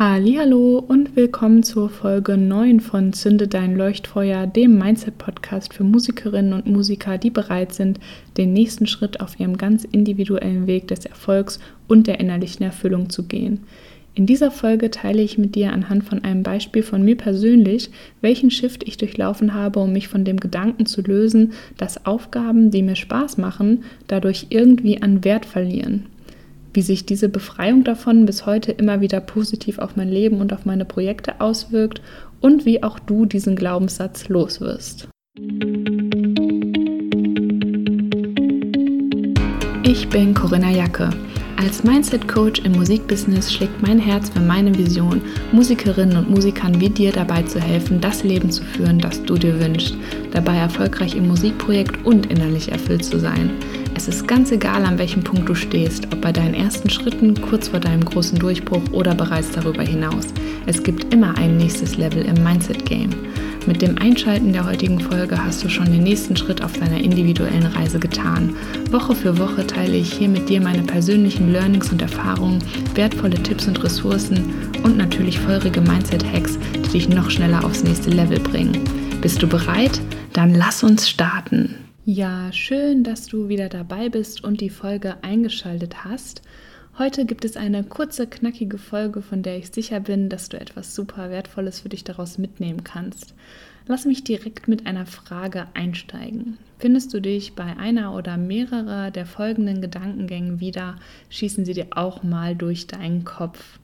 Hallo und willkommen zur Folge 9 von Zünde dein Leuchtfeuer, dem Mindset Podcast für Musikerinnen und Musiker, die bereit sind, den nächsten Schritt auf ihrem ganz individuellen Weg des Erfolgs und der innerlichen Erfüllung zu gehen. In dieser Folge teile ich mit dir anhand von einem Beispiel von mir persönlich, welchen Shift ich durchlaufen habe, um mich von dem Gedanken zu lösen, dass Aufgaben, die mir Spaß machen, dadurch irgendwie an Wert verlieren wie sich diese Befreiung davon bis heute immer wieder positiv auf mein Leben und auf meine Projekte auswirkt und wie auch du diesen Glaubenssatz loswirst. Ich bin Corinna Jacke. Als Mindset-Coach im Musikbusiness schlägt mein Herz für meine Vision, Musikerinnen und Musikern wie dir dabei zu helfen, das Leben zu führen, das du dir wünschst, dabei erfolgreich im Musikprojekt und innerlich erfüllt zu sein. Es ist ganz egal, an welchem Punkt du stehst, ob bei deinen ersten Schritten, kurz vor deinem großen Durchbruch oder bereits darüber hinaus. Es gibt immer ein nächstes Level im Mindset-Game. Mit dem Einschalten der heutigen Folge hast du schon den nächsten Schritt auf deiner individuellen Reise getan. Woche für Woche teile ich hier mit dir meine persönlichen Learnings und Erfahrungen, wertvolle Tipps und Ressourcen und natürlich feurige Mindset-Hacks, die dich noch schneller aufs nächste Level bringen. Bist du bereit? Dann lass uns starten. Ja, schön, dass du wieder dabei bist und die Folge eingeschaltet hast. Heute gibt es eine kurze, knackige Folge, von der ich sicher bin, dass du etwas super Wertvolles für dich daraus mitnehmen kannst. Lass mich direkt mit einer Frage einsteigen. Findest du dich bei einer oder mehrerer der folgenden Gedankengängen wieder, schießen sie dir auch mal durch deinen Kopf.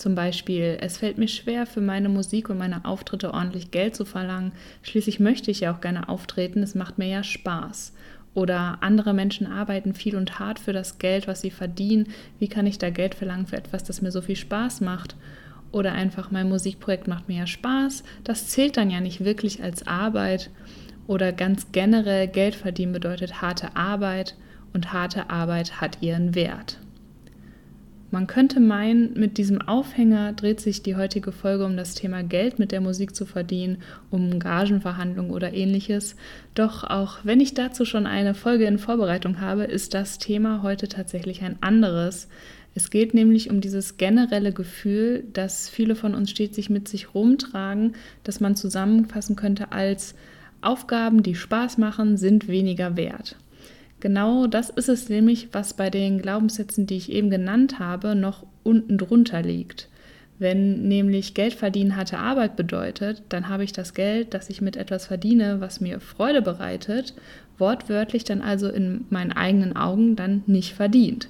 Zum Beispiel, es fällt mir schwer, für meine Musik und meine Auftritte ordentlich Geld zu verlangen. Schließlich möchte ich ja auch gerne auftreten, es macht mir ja Spaß. Oder andere Menschen arbeiten viel und hart für das Geld, was sie verdienen. Wie kann ich da Geld verlangen für etwas, das mir so viel Spaß macht? Oder einfach, mein Musikprojekt macht mir ja Spaß. Das zählt dann ja nicht wirklich als Arbeit. Oder ganz generell, Geld verdienen bedeutet harte Arbeit und harte Arbeit hat ihren Wert. Man könnte meinen, mit diesem Aufhänger dreht sich die heutige Folge um das Thema Geld mit der Musik zu verdienen, um Gagenverhandlungen oder ähnliches. Doch auch wenn ich dazu schon eine Folge in Vorbereitung habe, ist das Thema heute tatsächlich ein anderes. Es geht nämlich um dieses generelle Gefühl, das viele von uns stetig mit sich rumtragen, das man zusammenfassen könnte als Aufgaben, die Spaß machen, sind weniger wert. Genau das ist es nämlich, was bei den Glaubenssätzen, die ich eben genannt habe, noch unten drunter liegt. Wenn nämlich Geld verdienen harte Arbeit bedeutet, dann habe ich das Geld, das ich mit etwas verdiene, was mir Freude bereitet, wortwörtlich dann also in meinen eigenen Augen dann nicht verdient.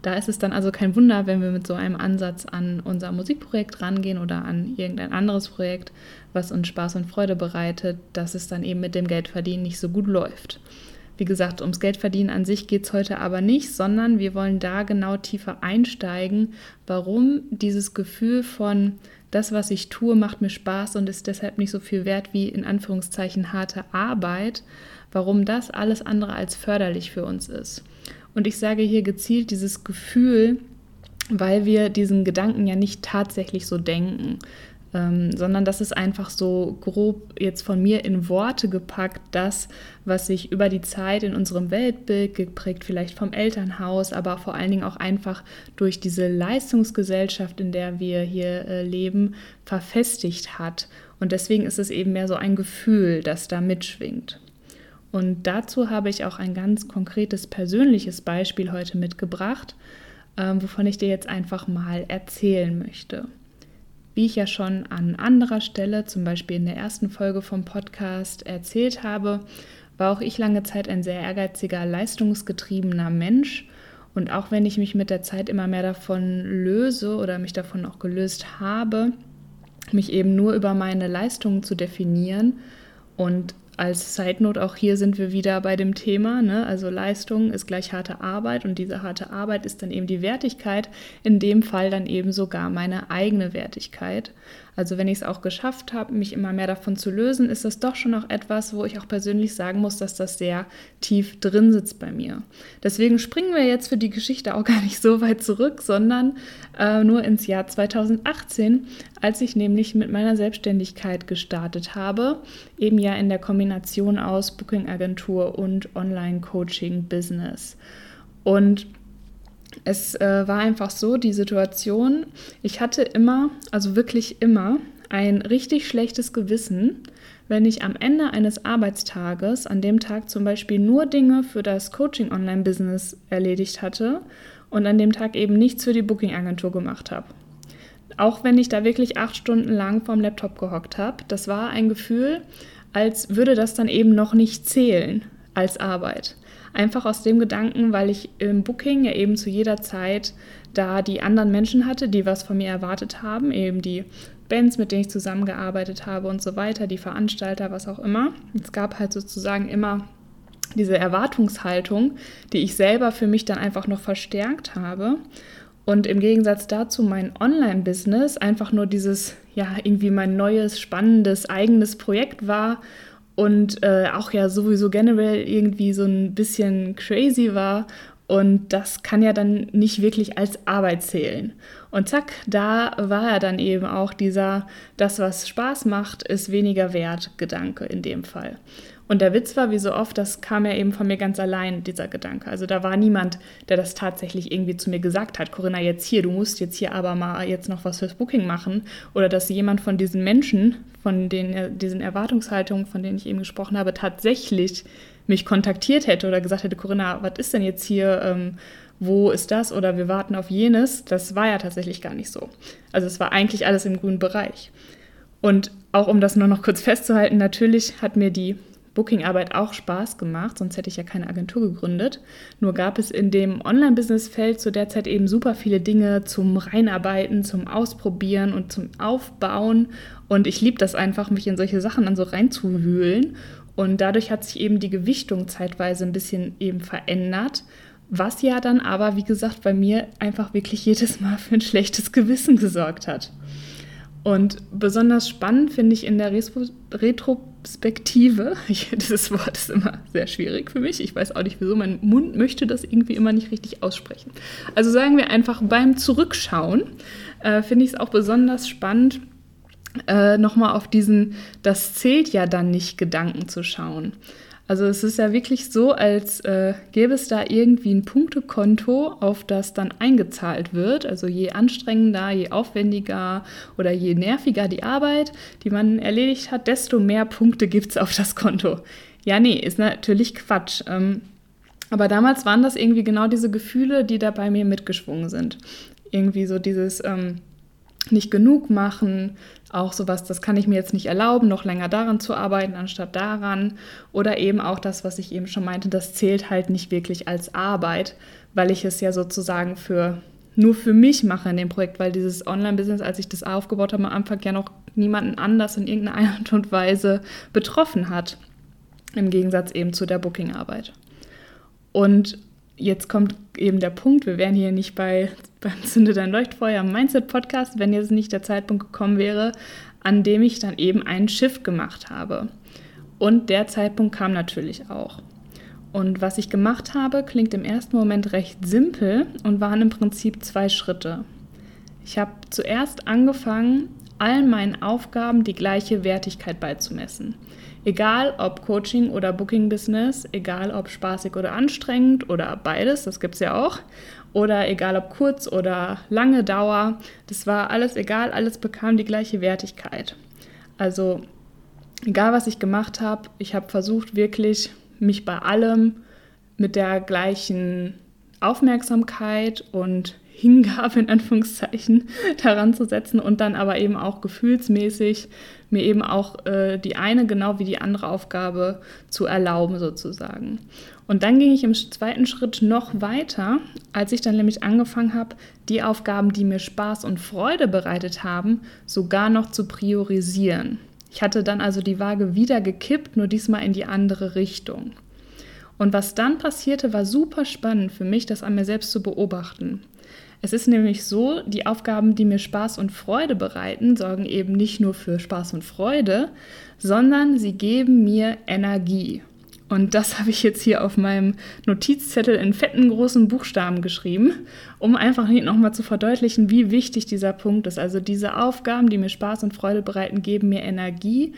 Da ist es dann also kein Wunder, wenn wir mit so einem Ansatz an unser Musikprojekt rangehen oder an irgendein anderes Projekt, was uns Spaß und Freude bereitet, dass es dann eben mit dem Geldverdienen nicht so gut läuft. Wie gesagt, ums Geldverdienen an sich geht es heute aber nicht, sondern wir wollen da genau tiefer einsteigen, warum? Dieses Gefühl von, das, was ich tue, macht mir Spaß und ist deshalb nicht so viel wert wie in Anführungszeichen harte Arbeit, warum das alles andere als förderlich für uns ist. Und ich sage hier gezielt dieses Gefühl, weil wir diesen Gedanken ja nicht tatsächlich so denken, ähm, sondern das ist einfach so grob jetzt von mir in Worte gepackt, das, was sich über die Zeit in unserem Weltbild geprägt, vielleicht vom Elternhaus, aber vor allen Dingen auch einfach durch diese Leistungsgesellschaft, in der wir hier äh, leben, verfestigt hat. Und deswegen ist es eben mehr so ein Gefühl, das da mitschwingt. Und dazu habe ich auch ein ganz konkretes persönliches Beispiel heute mitgebracht, ähm, wovon ich dir jetzt einfach mal erzählen möchte. Wie ich ja schon an anderer Stelle, zum Beispiel in der ersten Folge vom Podcast, erzählt habe, war auch ich lange Zeit ein sehr ehrgeiziger, leistungsgetriebener Mensch. Und auch wenn ich mich mit der Zeit immer mehr davon löse oder mich davon auch gelöst habe, mich eben nur über meine Leistungen zu definieren und als Side Note auch hier sind wir wieder bei dem Thema, ne? also Leistung ist gleich harte Arbeit und diese harte Arbeit ist dann eben die Wertigkeit, in dem Fall dann eben sogar meine eigene Wertigkeit. Also wenn ich es auch geschafft habe, mich immer mehr davon zu lösen, ist das doch schon noch etwas, wo ich auch persönlich sagen muss, dass das sehr tief drin sitzt bei mir. Deswegen springen wir jetzt für die Geschichte auch gar nicht so weit zurück, sondern äh, nur ins Jahr 2018, als ich nämlich mit meiner Selbstständigkeit gestartet habe, eben ja in der Kombination aus Booking-Agentur und Online-Coaching-Business. Und es äh, war einfach so, die Situation, ich hatte immer, also wirklich immer, ein richtig schlechtes Gewissen, wenn ich am Ende eines Arbeitstages, an dem Tag zum Beispiel nur Dinge für das Coaching-Online-Business erledigt hatte und an dem Tag eben nichts für die Booking-Agentur gemacht habe. Auch wenn ich da wirklich acht Stunden lang vorm Laptop gehockt habe, das war ein Gefühl, als würde das dann eben noch nicht zählen als Arbeit. Einfach aus dem Gedanken, weil ich im Booking ja eben zu jeder Zeit da die anderen Menschen hatte, die was von mir erwartet haben, eben die Bands, mit denen ich zusammengearbeitet habe und so weiter, die Veranstalter, was auch immer. Es gab halt sozusagen immer diese Erwartungshaltung, die ich selber für mich dann einfach noch verstärkt habe. Und im Gegensatz dazu mein Online-Business einfach nur dieses, ja, irgendwie mein neues, spannendes, eigenes Projekt war und äh, auch ja sowieso generell irgendwie so ein bisschen crazy war. Und das kann ja dann nicht wirklich als Arbeit zählen. Und zack, da war ja dann eben auch dieser, das, was Spaß macht, ist weniger wert Gedanke in dem Fall. Und der Witz war, wie so oft, das kam ja eben von mir ganz allein, dieser Gedanke. Also da war niemand, der das tatsächlich irgendwie zu mir gesagt hat, Corinna, jetzt hier, du musst jetzt hier aber mal jetzt noch was fürs Booking machen. Oder dass jemand von diesen Menschen, von den, diesen Erwartungshaltungen, von denen ich eben gesprochen habe, tatsächlich mich kontaktiert hätte oder gesagt hätte, Corinna, was ist denn jetzt hier, ähm, wo ist das oder wir warten auf jenes. Das war ja tatsächlich gar nicht so. Also es war eigentlich alles im grünen Bereich. Und auch um das nur noch kurz festzuhalten, natürlich hat mir die Bookingarbeit auch Spaß gemacht, sonst hätte ich ja keine Agentur gegründet. Nur gab es in dem Online-Business-Feld zu der Zeit eben super viele Dinge zum Reinarbeiten, zum Ausprobieren und zum Aufbauen. Und ich liebe das einfach, mich in solche Sachen dann so reinzuwühlen. Und dadurch hat sich eben die Gewichtung zeitweise ein bisschen eben verändert. Was ja dann aber, wie gesagt, bei mir einfach wirklich jedes Mal für ein schlechtes Gewissen gesorgt hat. Und besonders spannend finde ich in der Retrospektive, dieses Wort ist immer sehr schwierig für mich, ich weiß auch nicht wieso, mein Mund möchte das irgendwie immer nicht richtig aussprechen. Also sagen wir einfach beim Zurückschauen, äh, finde ich es auch besonders spannend, äh, nochmal auf diesen, das zählt ja dann nicht Gedanken zu schauen. Also es ist ja wirklich so, als äh, gäbe es da irgendwie ein Punktekonto, auf das dann eingezahlt wird. Also je anstrengender, je aufwendiger oder je nerviger die Arbeit, die man erledigt hat, desto mehr Punkte gibt es auf das Konto. Ja, nee, ist natürlich Quatsch. Ähm, aber damals waren das irgendwie genau diese Gefühle, die da bei mir mitgeschwungen sind. Irgendwie so dieses ähm, nicht genug machen, auch sowas, das kann ich mir jetzt nicht erlauben, noch länger daran zu arbeiten, anstatt daran. Oder eben auch das, was ich eben schon meinte, das zählt halt nicht wirklich als Arbeit, weil ich es ja sozusagen für nur für mich mache in dem Projekt, weil dieses Online-Business, als ich das aufgebaut habe, am Anfang ja noch niemanden anders in irgendeiner Art und Weise betroffen hat. Im Gegensatz eben zu der Booking-Arbeit. Und jetzt kommt eben der Punkt, wir wären hier nicht bei beim Zünde dein Leuchtfeuer Mindset Podcast, wenn jetzt nicht der Zeitpunkt gekommen wäre, an dem ich dann eben einen Shift gemacht habe. Und der Zeitpunkt kam natürlich auch. Und was ich gemacht habe, klingt im ersten Moment recht simpel und waren im Prinzip zwei Schritte. Ich habe zuerst angefangen, allen meinen Aufgaben die gleiche Wertigkeit beizumessen. Egal ob Coaching oder Booking Business, egal ob spaßig oder anstrengend oder beides, das gibt es ja auch, oder egal ob kurz oder lange Dauer, das war alles egal, alles bekam die gleiche Wertigkeit. Also egal was ich gemacht habe, ich habe versucht wirklich mich bei allem mit der gleichen Aufmerksamkeit und Hingabe in Anführungszeichen daran zu setzen und dann aber eben auch gefühlsmäßig mir eben auch äh, die eine genau wie die andere Aufgabe zu erlauben sozusagen. Und dann ging ich im zweiten Schritt noch weiter, als ich dann nämlich angefangen habe, die Aufgaben, die mir Spaß und Freude bereitet haben, sogar noch zu priorisieren. Ich hatte dann also die Waage wieder gekippt, nur diesmal in die andere Richtung. Und was dann passierte, war super spannend für mich, das an mir selbst zu beobachten. Es ist nämlich so, die Aufgaben, die mir Spaß und Freude bereiten, sorgen eben nicht nur für Spaß und Freude, sondern sie geben mir Energie. Und das habe ich jetzt hier auf meinem Notizzettel in fetten großen Buchstaben geschrieben, um einfach nochmal zu verdeutlichen, wie wichtig dieser Punkt ist. Also diese Aufgaben, die mir Spaß und Freude bereiten, geben mir Energie.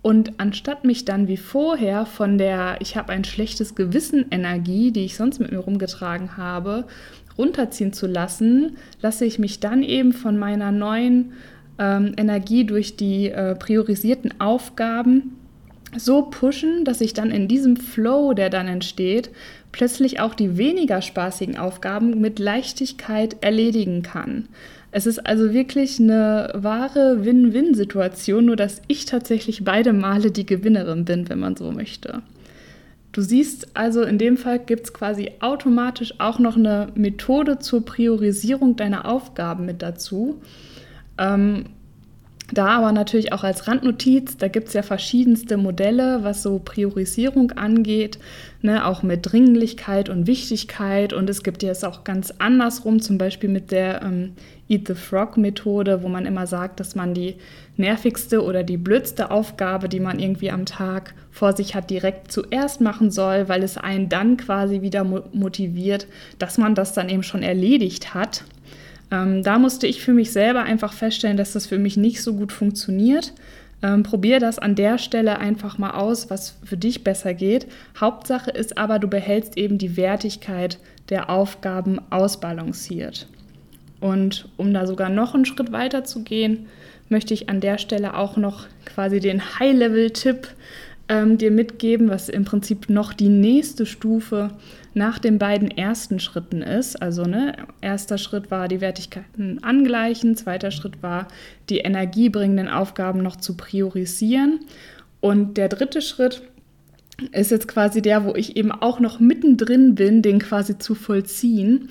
Und anstatt mich dann wie vorher von der ich habe ein schlechtes Gewissen Energie, die ich sonst mit mir rumgetragen habe, runterziehen zu lassen, lasse ich mich dann eben von meiner neuen ähm, Energie durch die äh, priorisierten Aufgaben so pushen, dass ich dann in diesem Flow, der dann entsteht, plötzlich auch die weniger spaßigen Aufgaben mit Leichtigkeit erledigen kann. Es ist also wirklich eine wahre Win-Win-Situation, nur dass ich tatsächlich beide Male die Gewinnerin bin, wenn man so möchte. Du siehst also, in dem Fall gibt es quasi automatisch auch noch eine Methode zur Priorisierung deiner Aufgaben mit dazu. Ähm, da aber natürlich auch als Randnotiz, da gibt es ja verschiedenste Modelle, was so Priorisierung angeht, ne, auch mit Dringlichkeit und Wichtigkeit. Und es gibt ja es auch ganz andersrum, zum Beispiel mit der ähm, Eat the Frog Methode, wo man immer sagt, dass man die nervigste oder die blödste Aufgabe, die man irgendwie am Tag vor sich hat, direkt zuerst machen soll, weil es einen dann quasi wieder motiviert, dass man das dann eben schon erledigt hat. Ähm, da musste ich für mich selber einfach feststellen, dass das für mich nicht so gut funktioniert. Ähm, probier das an der Stelle einfach mal aus, was für dich besser geht. Hauptsache ist aber, du behältst eben die Wertigkeit der Aufgaben ausbalanciert. Und um da sogar noch einen Schritt weiter zu gehen, möchte ich an der Stelle auch noch quasi den High-Level-Tipp ähm, dir mitgeben, was im Prinzip noch die nächste Stufe nach den beiden ersten Schritten ist. Also ne, erster Schritt war die Wertigkeiten angleichen, zweiter Schritt war die energiebringenden Aufgaben noch zu priorisieren und der dritte Schritt ist jetzt quasi der, wo ich eben auch noch mittendrin bin, den quasi zu vollziehen.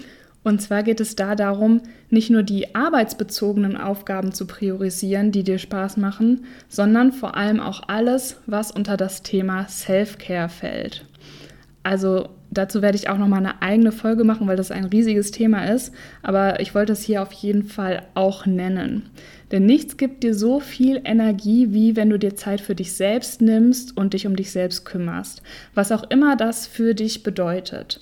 Und zwar geht es da darum, nicht nur die arbeitsbezogenen Aufgaben zu priorisieren, die dir Spaß machen, sondern vor allem auch alles, was unter das Thema Self-Care fällt. Also dazu werde ich auch noch mal eine eigene Folge machen, weil das ein riesiges Thema ist, aber ich wollte es hier auf jeden Fall auch nennen. Denn nichts gibt dir so viel Energie, wie wenn du dir Zeit für dich selbst nimmst und dich um dich selbst kümmerst, was auch immer das für dich bedeutet.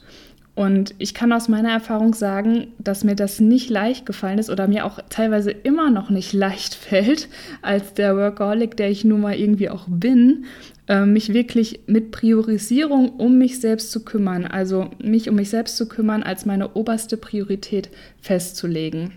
Und ich kann aus meiner Erfahrung sagen, dass mir das nicht leicht gefallen ist oder mir auch teilweise immer noch nicht leicht fällt, als der Workaholic, der ich nun mal irgendwie auch bin, äh, mich wirklich mit Priorisierung um mich selbst zu kümmern, also mich um mich selbst zu kümmern, als meine oberste Priorität festzulegen.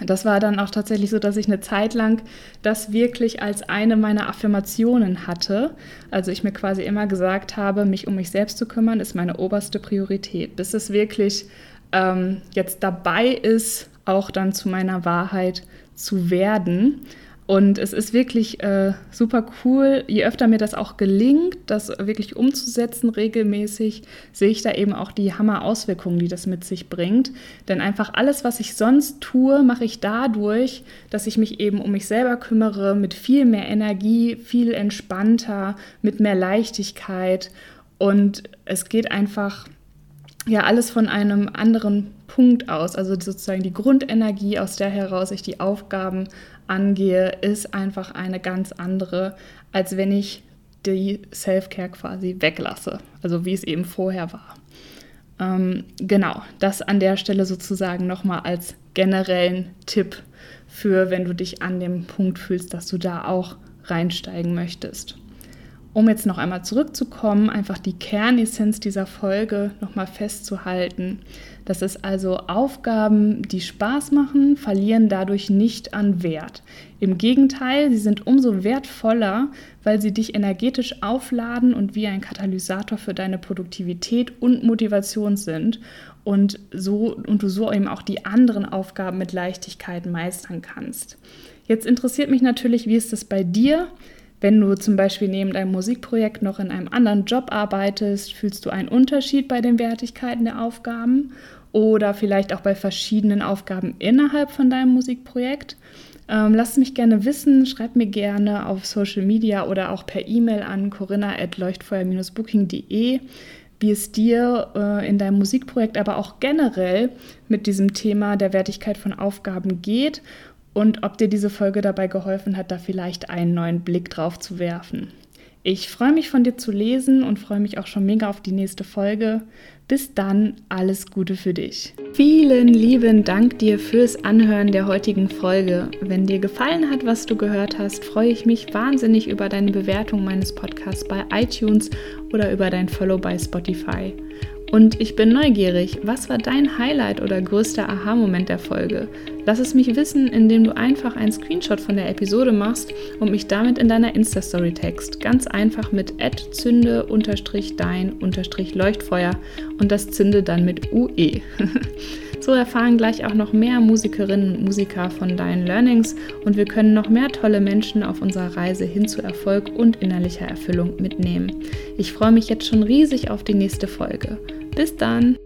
Das war dann auch tatsächlich so, dass ich eine Zeit lang das wirklich als eine meiner Affirmationen hatte. Also ich mir quasi immer gesagt habe, mich um mich selbst zu kümmern, ist meine oberste Priorität. Bis es wirklich ähm, jetzt dabei ist, auch dann zu meiner Wahrheit zu werden. Und es ist wirklich äh, super cool. Je öfter mir das auch gelingt, das wirklich umzusetzen regelmäßig, sehe ich da eben auch die Hammer-Auswirkungen, die das mit sich bringt. Denn einfach alles, was ich sonst tue, mache ich dadurch, dass ich mich eben um mich selber kümmere, mit viel mehr Energie, viel entspannter, mit mehr Leichtigkeit. Und es geht einfach ja alles von einem anderen Punkt aus, also sozusagen die Grundenergie, aus der heraus ich die Aufgaben angehe, ist einfach eine ganz andere, als wenn ich die Self-Care quasi weglasse, also wie es eben vorher war. Ähm, genau, das an der Stelle sozusagen nochmal als generellen Tipp für, wenn du dich an dem Punkt fühlst, dass du da auch reinsteigen möchtest. Um jetzt noch einmal zurückzukommen, einfach die Kernessenz dieser Folge nochmal festzuhalten. Das ist also Aufgaben, die Spaß machen, verlieren dadurch nicht an Wert. Im Gegenteil, sie sind umso wertvoller, weil sie dich energetisch aufladen und wie ein Katalysator für deine Produktivität und Motivation sind und, so, und du so eben auch die anderen Aufgaben mit Leichtigkeit meistern kannst. Jetzt interessiert mich natürlich, wie ist es bei dir? Wenn du zum Beispiel neben deinem Musikprojekt noch in einem anderen Job arbeitest, fühlst du einen Unterschied bei den Wertigkeiten der Aufgaben oder vielleicht auch bei verschiedenen Aufgaben innerhalb von deinem Musikprojekt? Ähm, lass mich gerne wissen, schreib mir gerne auf Social Media oder auch per E-Mail an corinna.leuchtfeuer-booking.de, wie es dir äh, in deinem Musikprojekt, aber auch generell mit diesem Thema der Wertigkeit von Aufgaben geht und ob dir diese Folge dabei geholfen hat, da vielleicht einen neuen Blick drauf zu werfen. Ich freue mich von dir zu lesen und freue mich auch schon mega auf die nächste Folge. Bis dann, alles Gute für dich. Vielen lieben Dank dir fürs Anhören der heutigen Folge. Wenn dir gefallen hat, was du gehört hast, freue ich mich wahnsinnig über deine Bewertung meines Podcasts bei iTunes oder über dein Follow bei Spotify. Und ich bin neugierig, was war dein Highlight oder größter Aha-Moment der Folge? Lass es mich wissen, indem du einfach einen Screenshot von der Episode machst und mich damit in deiner Insta-Story text. Ganz einfach mit zünde-dein-leuchtfeuer und das Zünde dann mit UE. so erfahren gleich auch noch mehr Musikerinnen und Musiker von deinen Learnings und wir können noch mehr tolle Menschen auf unserer Reise hin zu Erfolg und innerlicher Erfüllung mitnehmen. Ich freue mich jetzt schon riesig auf die nächste Folge. Bis dann!